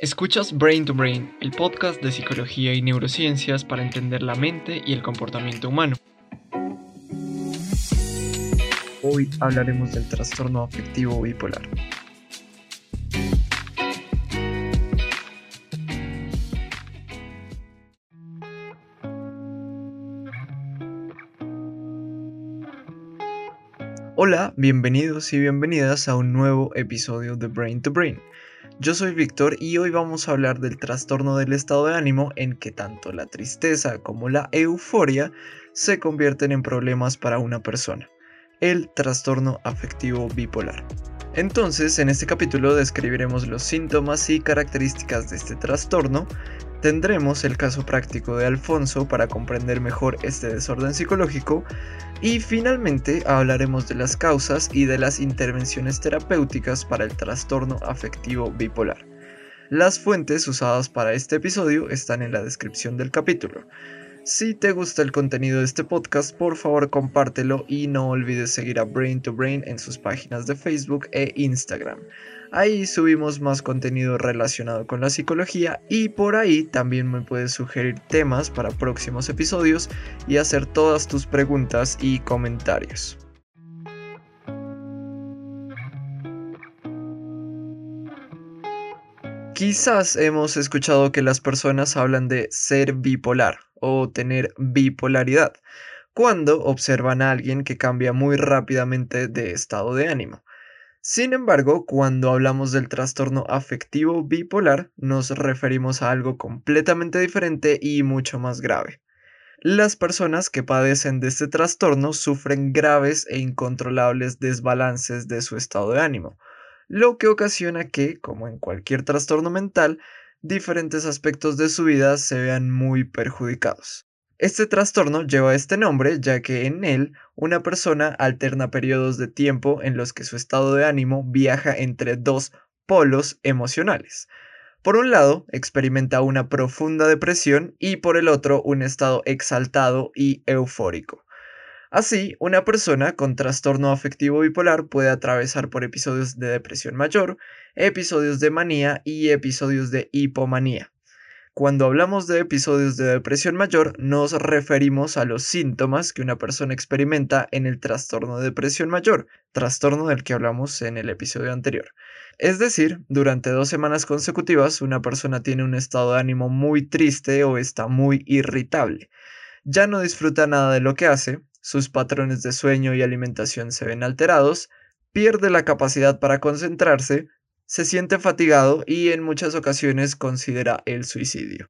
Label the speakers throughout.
Speaker 1: Escuchas Brain to Brain, el podcast de psicología y neurociencias para entender la mente y el comportamiento humano. Hoy hablaremos del trastorno afectivo bipolar. Hola, bienvenidos y bienvenidas a un nuevo episodio de Brain to Brain. Yo soy Víctor y hoy vamos a hablar del trastorno del estado de ánimo en que tanto la tristeza como la euforia se convierten en problemas para una persona, el trastorno afectivo bipolar. Entonces, en este capítulo describiremos los síntomas y características de este trastorno, tendremos el caso práctico de Alfonso para comprender mejor este desorden psicológico y finalmente hablaremos de las causas y de las intervenciones terapéuticas para el trastorno afectivo bipolar. Las fuentes usadas para este episodio están en la descripción del capítulo. Si te gusta el contenido de este podcast, por favor compártelo y no olvides seguir a Brain to Brain en sus páginas de Facebook e Instagram. Ahí subimos más contenido relacionado con la psicología y por ahí también me puedes sugerir temas para próximos episodios y hacer todas tus preguntas y comentarios. Quizás hemos escuchado que las personas hablan de ser bipolar o tener bipolaridad cuando observan a alguien que cambia muy rápidamente de estado de ánimo. Sin embargo, cuando hablamos del trastorno afectivo bipolar, nos referimos a algo completamente diferente y mucho más grave. Las personas que padecen de este trastorno sufren graves e incontrolables desbalances de su estado de ánimo, lo que ocasiona que, como en cualquier trastorno mental, diferentes aspectos de su vida se vean muy perjudicados. Este trastorno lleva este nombre ya que en él una persona alterna periodos de tiempo en los que su estado de ánimo viaja entre dos polos emocionales. Por un lado, experimenta una profunda depresión y por el otro un estado exaltado y eufórico. Así, una persona con trastorno afectivo bipolar puede atravesar por episodios de depresión mayor, episodios de manía y episodios de hipomanía. Cuando hablamos de episodios de depresión mayor, nos referimos a los síntomas que una persona experimenta en el trastorno de depresión mayor, trastorno del que hablamos en el episodio anterior. Es decir, durante dos semanas consecutivas una persona tiene un estado de ánimo muy triste o está muy irritable. Ya no disfruta nada de lo que hace, sus patrones de sueño y alimentación se ven alterados, pierde la capacidad para concentrarse, se siente fatigado y en muchas ocasiones considera el suicidio.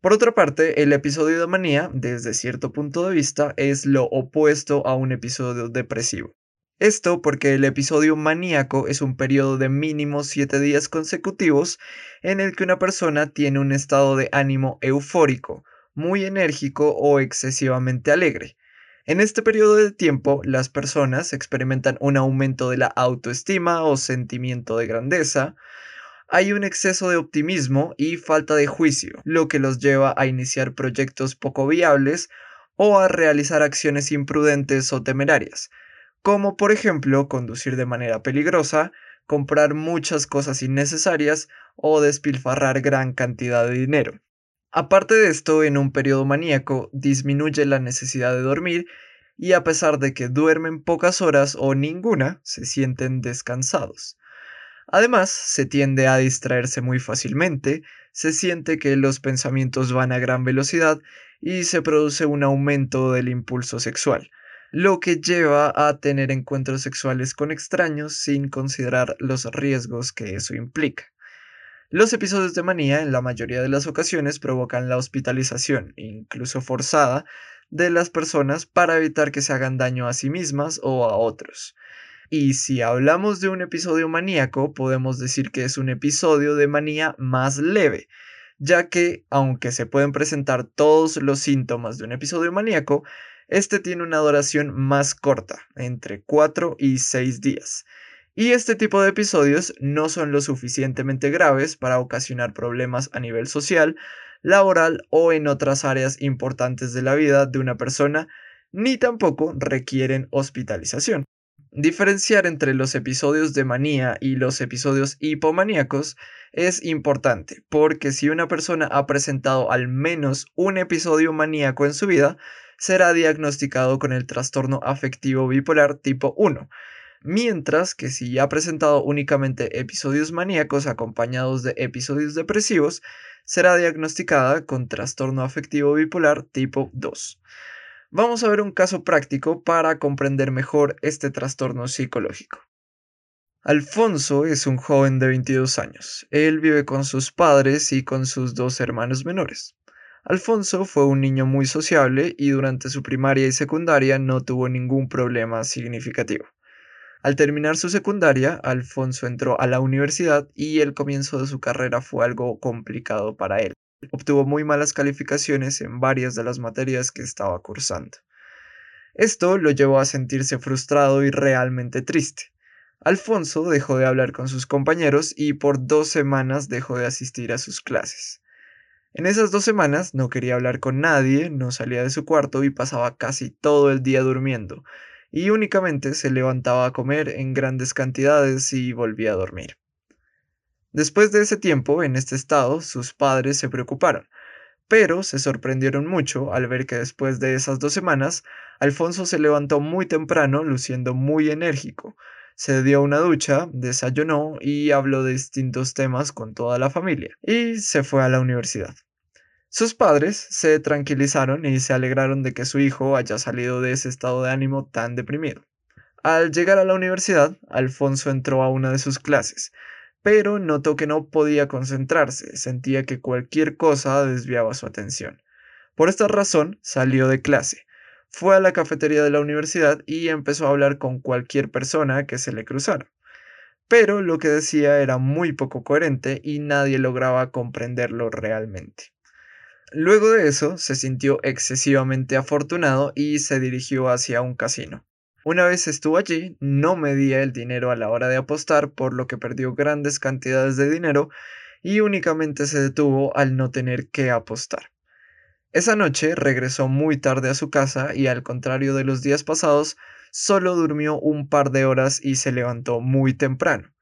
Speaker 1: Por otra parte, el episodio de manía, desde cierto punto de vista, es lo opuesto a un episodio depresivo. Esto porque el episodio maníaco es un periodo de mínimo 7 días consecutivos en el que una persona tiene un estado de ánimo eufórico, muy enérgico o excesivamente alegre, en este periodo de tiempo, las personas experimentan un aumento de la autoestima o sentimiento de grandeza, hay un exceso de optimismo y falta de juicio, lo que los lleva a iniciar proyectos poco viables o a realizar acciones imprudentes o temerarias, como por ejemplo conducir de manera peligrosa, comprar muchas cosas innecesarias o despilfarrar gran cantidad de dinero. Aparte de esto, en un periodo maníaco disminuye la necesidad de dormir y a pesar de que duermen pocas horas o ninguna, se sienten descansados. Además, se tiende a distraerse muy fácilmente, se siente que los pensamientos van a gran velocidad y se produce un aumento del impulso sexual, lo que lleva a tener encuentros sexuales con extraños sin considerar los riesgos que eso implica. Los episodios de manía en la mayoría de las ocasiones provocan la hospitalización, incluso forzada, de las personas para evitar que se hagan daño a sí mismas o a otros. Y si hablamos de un episodio maníaco, podemos decir que es un episodio de manía más leve, ya que, aunque se pueden presentar todos los síntomas de un episodio maníaco, este tiene una duración más corta, entre 4 y 6 días y este tipo de episodios no son lo suficientemente graves para ocasionar problemas a nivel social, laboral o en otras áreas importantes de la vida de una persona, ni tampoco requieren hospitalización. Diferenciar entre los episodios de manía y los episodios hipomaníacos es importante, porque si una persona ha presentado al menos un episodio maníaco en su vida, será diagnosticado con el trastorno afectivo bipolar tipo 1, mientras que si ha presentado únicamente episodios maníacos acompañados de episodios depresivos, será diagnosticada con trastorno afectivo bipolar tipo 2. Vamos a ver un caso práctico para comprender mejor este trastorno psicológico. Alfonso es un joven de 22 años. Él vive con sus padres y con sus dos hermanos menores. Alfonso fue un niño muy sociable y durante su primaria y secundaria no tuvo ningún problema significativo. Al terminar su secundaria, Alfonso entró a la universidad y el comienzo de su carrera fue algo complicado para él. Obtuvo muy malas calificaciones en varias de las materias que estaba cursando. Esto lo llevó a sentirse frustrado y realmente triste. Alfonso dejó de hablar con sus compañeros y por dos semanas dejó de asistir a sus clases. En esas dos semanas no quería hablar con nadie, no salía de su cuarto y pasaba casi todo el día durmiendo, y únicamente se levantaba a comer en grandes cantidades y volvía a dormir. Después de ese tiempo en este estado, sus padres se preocuparon, pero se sorprendieron mucho al ver que después de esas dos semanas, Alfonso se levantó muy temprano, luciendo muy enérgico. Se dio una ducha, desayunó y habló de distintos temas con toda la familia, y se fue a la universidad. Sus padres se tranquilizaron y se alegraron de que su hijo haya salido de ese estado de ánimo tan deprimido. Al llegar a la universidad, Alfonso entró a una de sus clases, pero notó que no podía concentrarse, sentía que cualquier cosa desviaba su atención. Por esta razón salió de clase, fue a la cafetería de la universidad y empezó a hablar con cualquier persona que se le cruzara. Pero lo que decía era muy poco coherente y nadie lograba comprenderlo realmente. Luego de eso, se sintió excesivamente afortunado y se dirigió hacia un casino. Una vez estuvo allí, no medía el dinero a la hora de apostar, por lo que perdió grandes cantidades de dinero y únicamente se detuvo al no tener que apostar. Esa noche regresó muy tarde a su casa y al contrario de los días pasados, solo durmió un par de horas y se levantó muy temprano.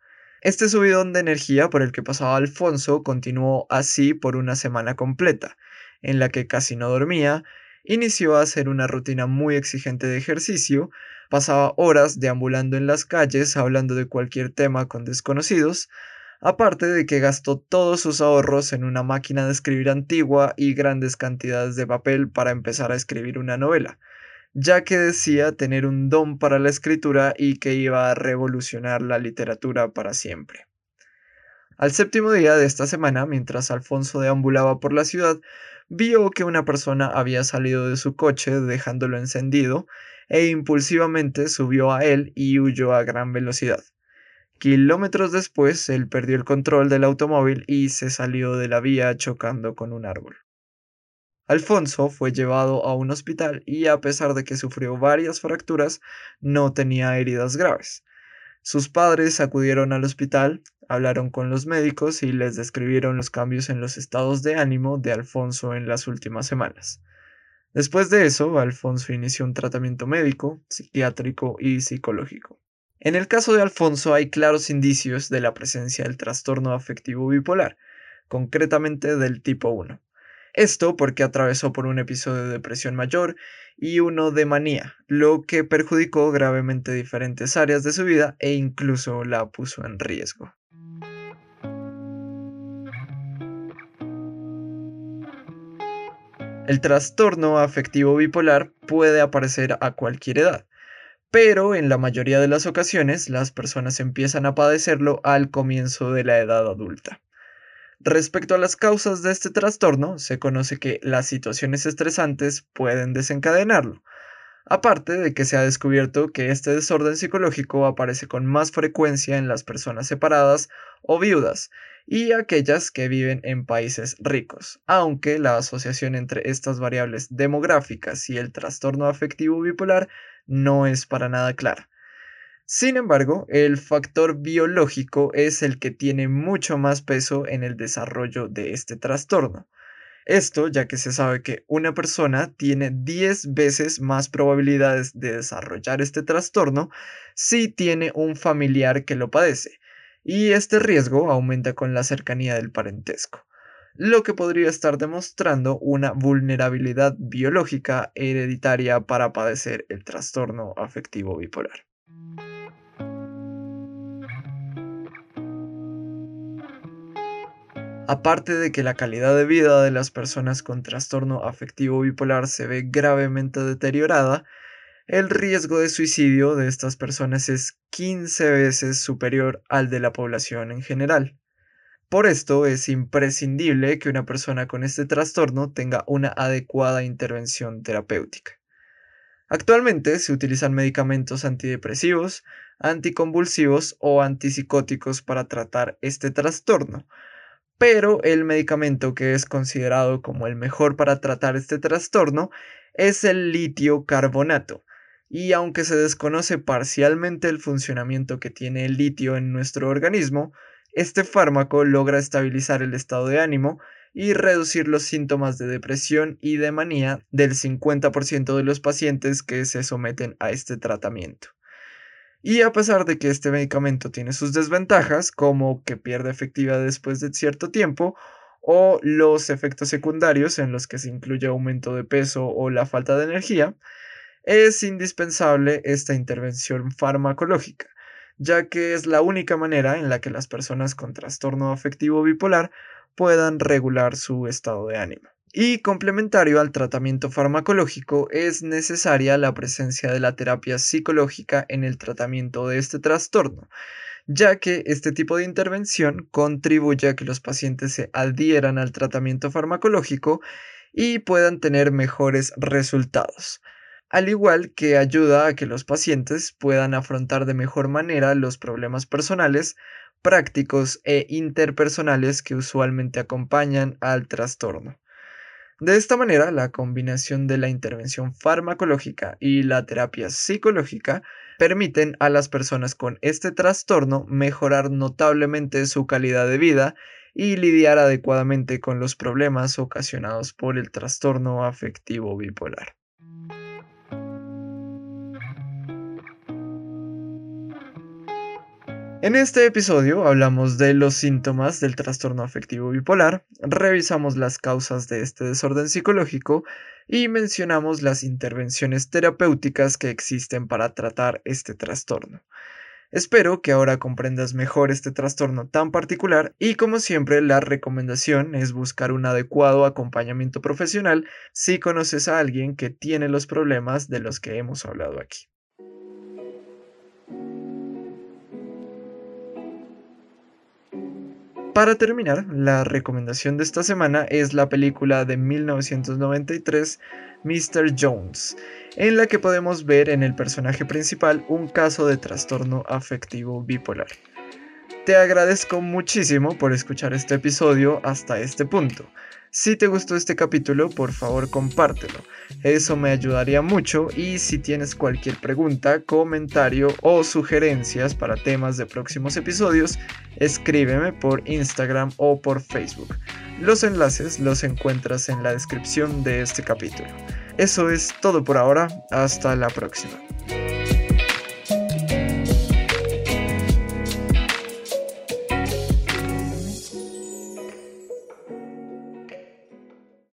Speaker 1: Este subidón de energía por el que pasaba Alfonso continuó así por una semana completa, en la que casi no dormía, inició a hacer una rutina muy exigente de ejercicio, pasaba horas deambulando en las calles hablando de cualquier tema con desconocidos, aparte de que gastó todos sus ahorros en una máquina de escribir antigua y grandes cantidades de papel para empezar a escribir una novela, ya que decía tener un don para la escritura y que iba a revolucionar la literatura para siempre. Al séptimo día de esta semana, mientras Alfonso deambulaba por la ciudad, vio que una persona había salido de su coche dejándolo encendido e impulsivamente subió a él y huyó a gran velocidad. Kilómetros después, él perdió el control del automóvil y se salió de la vía chocando con un árbol. Alfonso fue llevado a un hospital y a pesar de que sufrió varias fracturas, no tenía heridas graves. Sus padres acudieron al hospital, hablaron con los médicos y les describieron los cambios en los estados de ánimo de Alfonso en las últimas semanas. Después de eso, Alfonso inició un tratamiento médico, psiquiátrico y psicológico. En el caso de Alfonso hay claros indicios de la presencia del trastorno afectivo bipolar, concretamente del tipo 1. Esto porque atravesó por un episodio de depresión mayor y uno de manía, lo que perjudicó gravemente diferentes áreas de su vida e incluso la puso en riesgo. El trastorno afectivo bipolar puede aparecer a cualquier edad, pero en la mayoría de las ocasiones las personas empiezan a padecerlo al comienzo de la edad adulta. Respecto a las causas de este trastorno, se conoce que las situaciones estresantes pueden desencadenarlo, aparte de que se ha descubierto que este desorden psicológico aparece con más frecuencia en las personas separadas o viudas y aquellas que viven en países ricos, aunque la asociación entre estas variables demográficas y el trastorno afectivo bipolar no es para nada clara. Sin embargo, el factor biológico es el que tiene mucho más peso en el desarrollo de este trastorno. Esto ya que se sabe que una persona tiene 10 veces más probabilidades de desarrollar este trastorno si tiene un familiar que lo padece, y este riesgo aumenta con la cercanía del parentesco, lo que podría estar demostrando una vulnerabilidad biológica hereditaria para padecer el trastorno afectivo bipolar. Aparte de que la calidad de vida de las personas con trastorno afectivo bipolar se ve gravemente deteriorada, el riesgo de suicidio de estas personas es 15 veces superior al de la población en general. Por esto es imprescindible que una persona con este trastorno tenga una adecuada intervención terapéutica. Actualmente se utilizan medicamentos antidepresivos, anticonvulsivos o antipsicóticos para tratar este trastorno, pero el medicamento que es considerado como el mejor para tratar este trastorno es el litio carbonato. Y aunque se desconoce parcialmente el funcionamiento que tiene el litio en nuestro organismo, este fármaco logra estabilizar el estado de ánimo y reducir los síntomas de depresión y de manía del 50% de los pacientes que se someten a este tratamiento. Y a pesar de que este medicamento tiene sus desventajas, como que pierde efectividad después de cierto tiempo, o los efectos secundarios en los que se incluye aumento de peso o la falta de energía, es indispensable esta intervención farmacológica, ya que es la única manera en la que las personas con trastorno afectivo bipolar puedan regular su estado de ánimo. Y complementario al tratamiento farmacológico es necesaria la presencia de la terapia psicológica en el tratamiento de este trastorno, ya que este tipo de intervención contribuye a que los pacientes se adhieran al tratamiento farmacológico y puedan tener mejores resultados, al igual que ayuda a que los pacientes puedan afrontar de mejor manera los problemas personales, prácticos e interpersonales que usualmente acompañan al trastorno. De esta manera, la combinación de la intervención farmacológica y la terapia psicológica permiten a las personas con este trastorno mejorar notablemente su calidad de vida y lidiar adecuadamente con los problemas ocasionados por el trastorno afectivo bipolar. En este episodio hablamos de los síntomas del trastorno afectivo bipolar, revisamos las causas de este desorden psicológico y mencionamos las intervenciones terapéuticas que existen para tratar este trastorno. Espero que ahora comprendas mejor este trastorno tan particular y como siempre la recomendación es buscar un adecuado acompañamiento profesional si conoces a alguien que tiene los problemas de los que hemos hablado aquí. Para terminar, la recomendación de esta semana es la película de 1993 Mr. Jones, en la que podemos ver en el personaje principal un caso de trastorno afectivo bipolar. Te agradezco muchísimo por escuchar este episodio hasta este punto. Si te gustó este capítulo, por favor compártelo. Eso me ayudaría mucho y si tienes cualquier pregunta, comentario o sugerencias para temas de próximos episodios, escríbeme por Instagram o por Facebook. Los enlaces los encuentras en la descripción de este capítulo. Eso es todo por ahora, hasta la próxima.